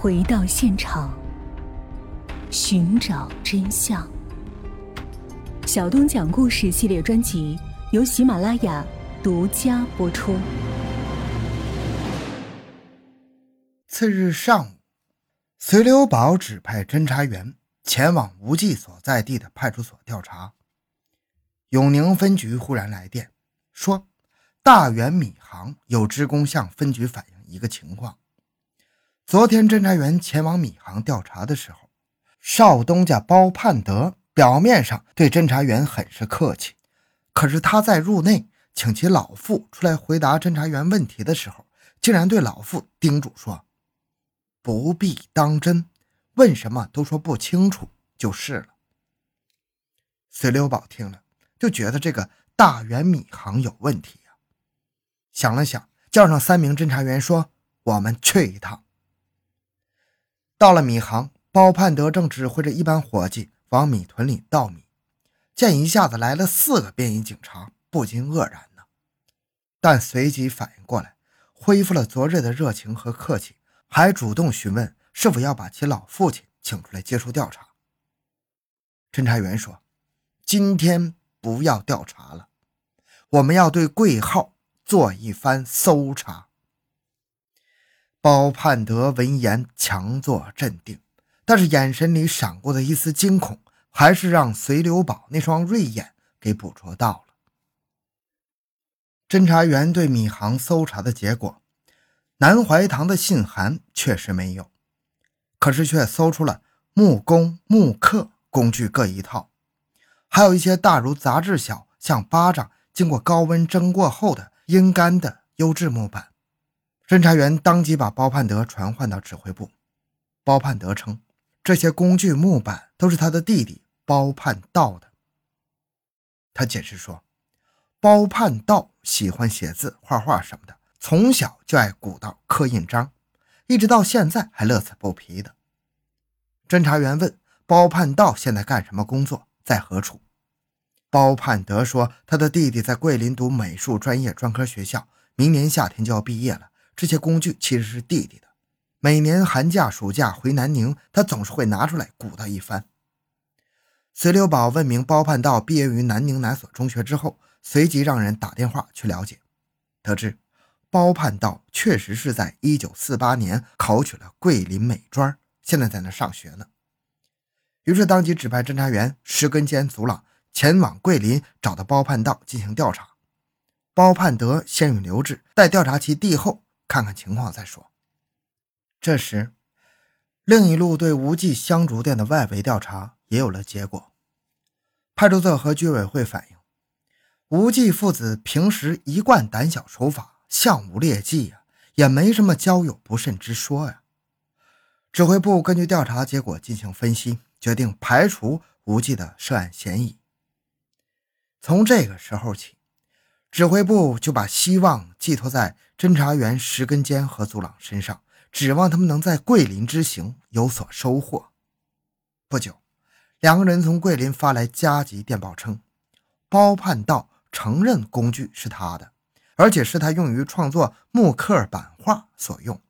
回到现场，寻找真相。小东讲故事系列专辑由喜马拉雅独家播出。次日上午，隋留宝指派侦查员前往无忌所在地的派出所调查。永宁分局忽然来电说，大员米行有职工向分局反映一个情况：昨天侦查员前往米行调查的时候，少东家包盼德。表面上对侦查员很是客气，可是他在入内请其老妇出来回答侦查员问题的时候，竟然对老妇叮嘱说：“不必当真，问什么都说不清楚就是了。”隋留宝听了就觉得这个大元米行有问题呀，想了想，叫上三名侦查员说：“我们去一趟。”到了米行，包盼德正指挥着一班伙计。往米屯里倒米，见一下子来了四个便衣警察，不禁愕然呢。但随即反应过来，恢复了昨日的热情和客气，还主动询问是否要把其老父亲请出来接受调查。侦查员说：“今天不要调查了，我们要对贵号做一番搜查。”包盼德闻言强作镇定。但是眼神里闪过的一丝惊恐，还是让随留宝那双锐眼给捕捉到了。侦查员对米行搜查的结果，南怀堂的信函确实没有，可是却搜出了木工、木刻工具各一套，还有一些大如杂志小、像巴掌、经过高温蒸过后的阴干的优质木板。侦查员当即把包盼德传唤到指挥部，包盼德称。这些工具木板都是他的弟弟包盼道的。他解释说，包盼道喜欢写字、画画什么的，从小就爱鼓捣、刻印章，一直到现在还乐此不疲的。侦查员问包盼道现在干什么工作，在何处？包盼德说，他的弟弟在桂林读美术专业专科学校，明年夏天就要毕业了。这些工具其实是弟弟的。每年寒假、暑假回南宁，他总是会拿出来鼓捣一番。隋留宝问明包盼道毕业于南宁哪所中学之后，随即让人打电话去了解，得知包盼道确实是在1948年考取了桂林美专，现在在那上学呢。于是当即指派侦查员石根坚、祖朗前往桂林，找到包盼道进行调查。包盼德先予留置，待调查其弟后，看看情况再说。这时，另一路对无忌香烛店的外围调查也有了结果。派出所和居委会反映，无忌父子平时一贯胆小守法，相无劣迹呀，也没什么交友不慎之说呀。指挥部根据调查结果进行分析，决定排除无忌的涉案嫌疑。从这个时候起，指挥部就把希望寄托在侦查员石根坚和祖朗身上。指望他们能在桂林之行有所收获。不久，两个人从桂林发来加急电报，称包盼道承认工具是他的，而且是他用于创作木刻版画所用。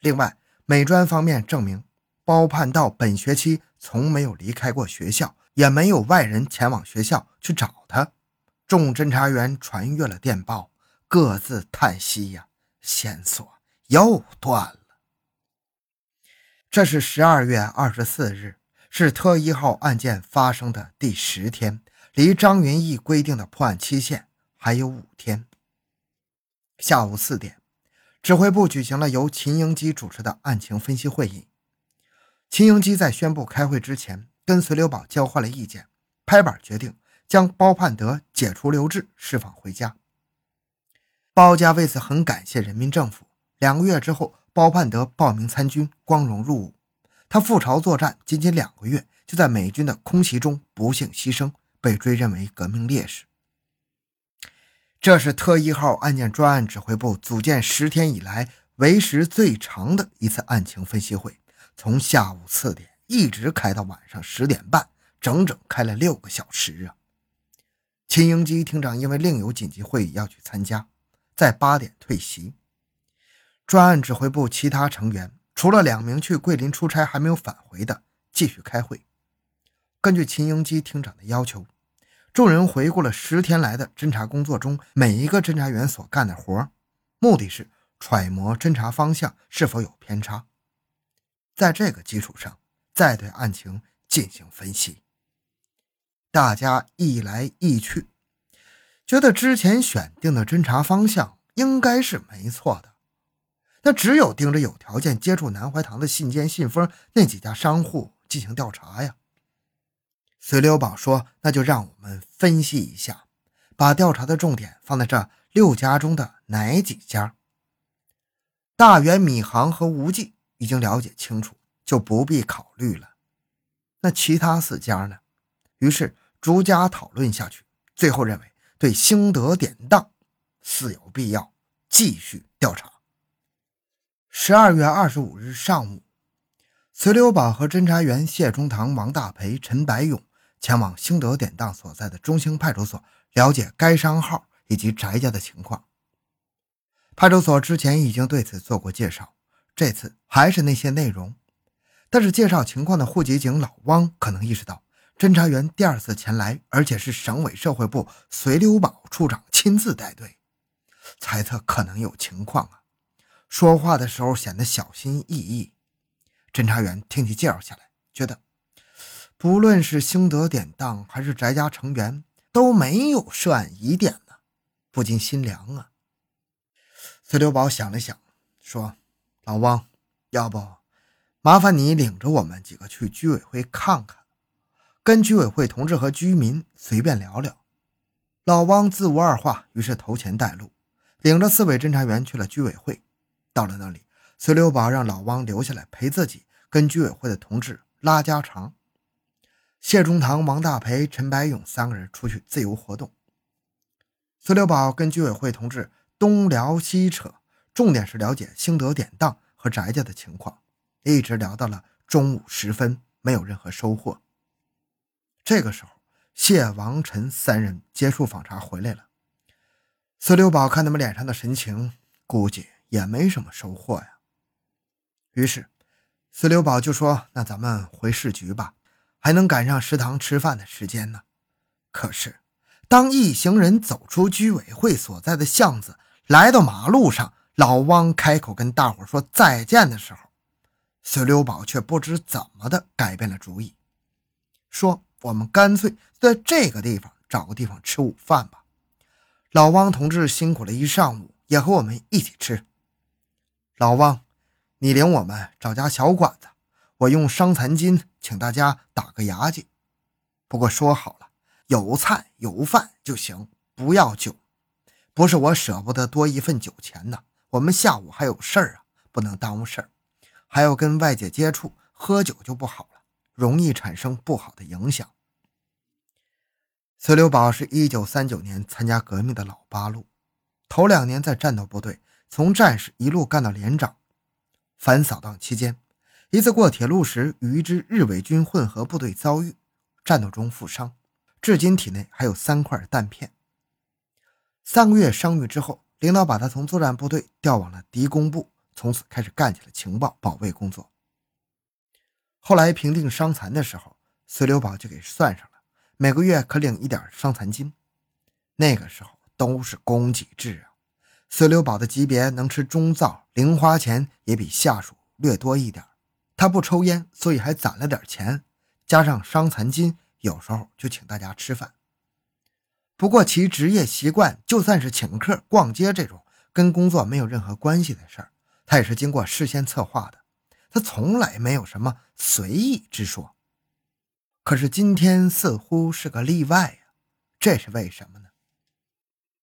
另外，美专方面证明包盼道本学期从没有离开过学校，也没有外人前往学校去找他。众侦查员传阅了电报，各自叹息呀，线索又断了。这是十二月二十四日，是特一号案件发生的第十天，离张云逸规定的破案期限还有五天。下午四点，指挥部举行了由秦英基主持的案情分析会议。秦英基在宣布开会之前，跟隋留宝交换了意见，拍板决定将包盼德解除留置，释放回家。包家为此很感谢人民政府。两个月之后。包盼德报名参军，光荣入伍。他赴朝作战，仅仅两个月，就在美军的空袭中不幸牺牲，被追认为革命烈士。这是特一号案件专案指挥部组建十天以来为时最长的一次案情分析会，从下午四点一直开到晚上十点半，整整开了六个小时啊！秦英基厅长因为另有紧急会议要去参加，在八点退席。专案指挥部其他成员除了两名去桂林出差还没有返回的，继续开会。根据秦英基厅长的要求，众人回顾了十天来的侦查工作中每一个侦查员所干的活，目的是揣摩侦查方向是否有偏差，在这个基础上再对案情进行分析。大家一来一去，觉得之前选定的侦查方向应该是没错的。那只有盯着有条件接触南怀堂的信笺、信封那几家商户进行调查呀。随留宝说：“那就让我们分析一下，把调查的重点放在这六家中的哪几家？”大元、米行和吴记已经了解清楚，就不必考虑了。那其他四家呢？于是逐家讨论下去，最后认为对兴德典当似有必要继续调查。十二月二十五日上午，隋留宝和侦查员谢中堂、王大培、陈白勇前往兴德典当所在的中兴派出所了解该商号以及翟家的情况。派出所之前已经对此做过介绍，这次还是那些内容。但是介绍情况的户籍警老汪可能意识到，侦查员第二次前来，而且是省委社会部隋留宝处长亲自带队，猜测可能有情况啊。说话的时候显得小心翼翼。侦查员听其介绍下来，觉得不论是兴德典当还是翟家成员都没有涉案疑点呢，不禁心凉啊。隋留宝想了想，说：“老汪，要不麻烦你领着我们几个去居委会看看，跟居委会同志和居民随便聊聊。”老汪自无二话，于是投钱带路，领着四位侦查员去了居委会。到了那里，隋留宝让老汪留下来陪自己跟居委会的同志拉家常。谢中堂、王大培、陈白勇三个人出去自由活动。隋留宝跟居委会同志东聊西扯，重点是了解兴德典当和翟家的情况，一直聊到了中午时分，没有任何收获。这个时候，谢、王、陈三人结束访查回来了。隋留宝看他们脸上的神情，估计。也没什么收获呀。于是，四六宝就说：“那咱们回市局吧，还能赶上食堂吃饭的时间呢。”可是，当一行人走出居委会所在的巷子，来到马路上，老汪开口跟大伙说再见的时候，四六宝却不知怎么的改变了主意，说：“我们干脆在这个地方找个地方吃午饭吧。老汪同志辛苦了一上午，也和我们一起吃。”老汪，你领我们找家小馆子，我用伤残金请大家打个牙祭。不过说好了，有菜有饭就行，不要酒。不是我舍不得多一份酒钱呢，我们下午还有事儿啊，不能耽误事儿，还要跟外界接触，喝酒就不好，容易产生不好的影响。孙留宝是一九三九年参加革命的老八路，头两年在战斗部队。从战士一路干到连长，反扫荡期间，一次过铁路时与一支日伪军混合部队遭遇，战斗中负伤，至今体内还有三块弹片。三个月伤愈之后，领导把他从作战部队调往了敌工部，从此开始干起了情报保卫工作。后来评定伤残的时候，隋留宝就给算上了，每个月可领一点伤残金。那个时候都是供给制啊。隋留宝的级别能吃中灶，零花钱也比下属略多一点。他不抽烟，所以还攒了点钱，加上伤残金，有时候就请大家吃饭。不过其职业习惯，就算是请客、逛街这种跟工作没有任何关系的事儿，他也是经过事先策划的。他从来没有什么随意之说。可是今天似乎是个例外呀，这是为什么呢？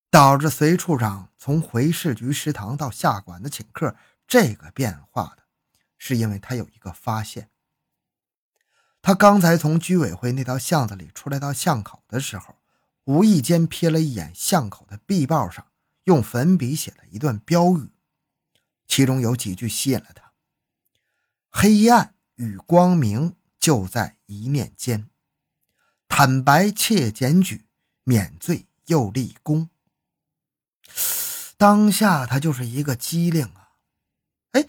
导致隋处长从回市局食堂到下馆子请客这个变化的，是因为他有一个发现。他刚才从居委会那条巷子里出来到巷口的时候，无意间瞥了一眼巷口的壁报上用粉笔写的一段标语，其中有几句吸引了他：“黑暗与光明就在一念间，坦白且检举，免罪又立功。”当下他就是一个机灵啊！哎，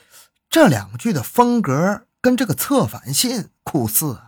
这两句的风格跟这个策反信酷似啊。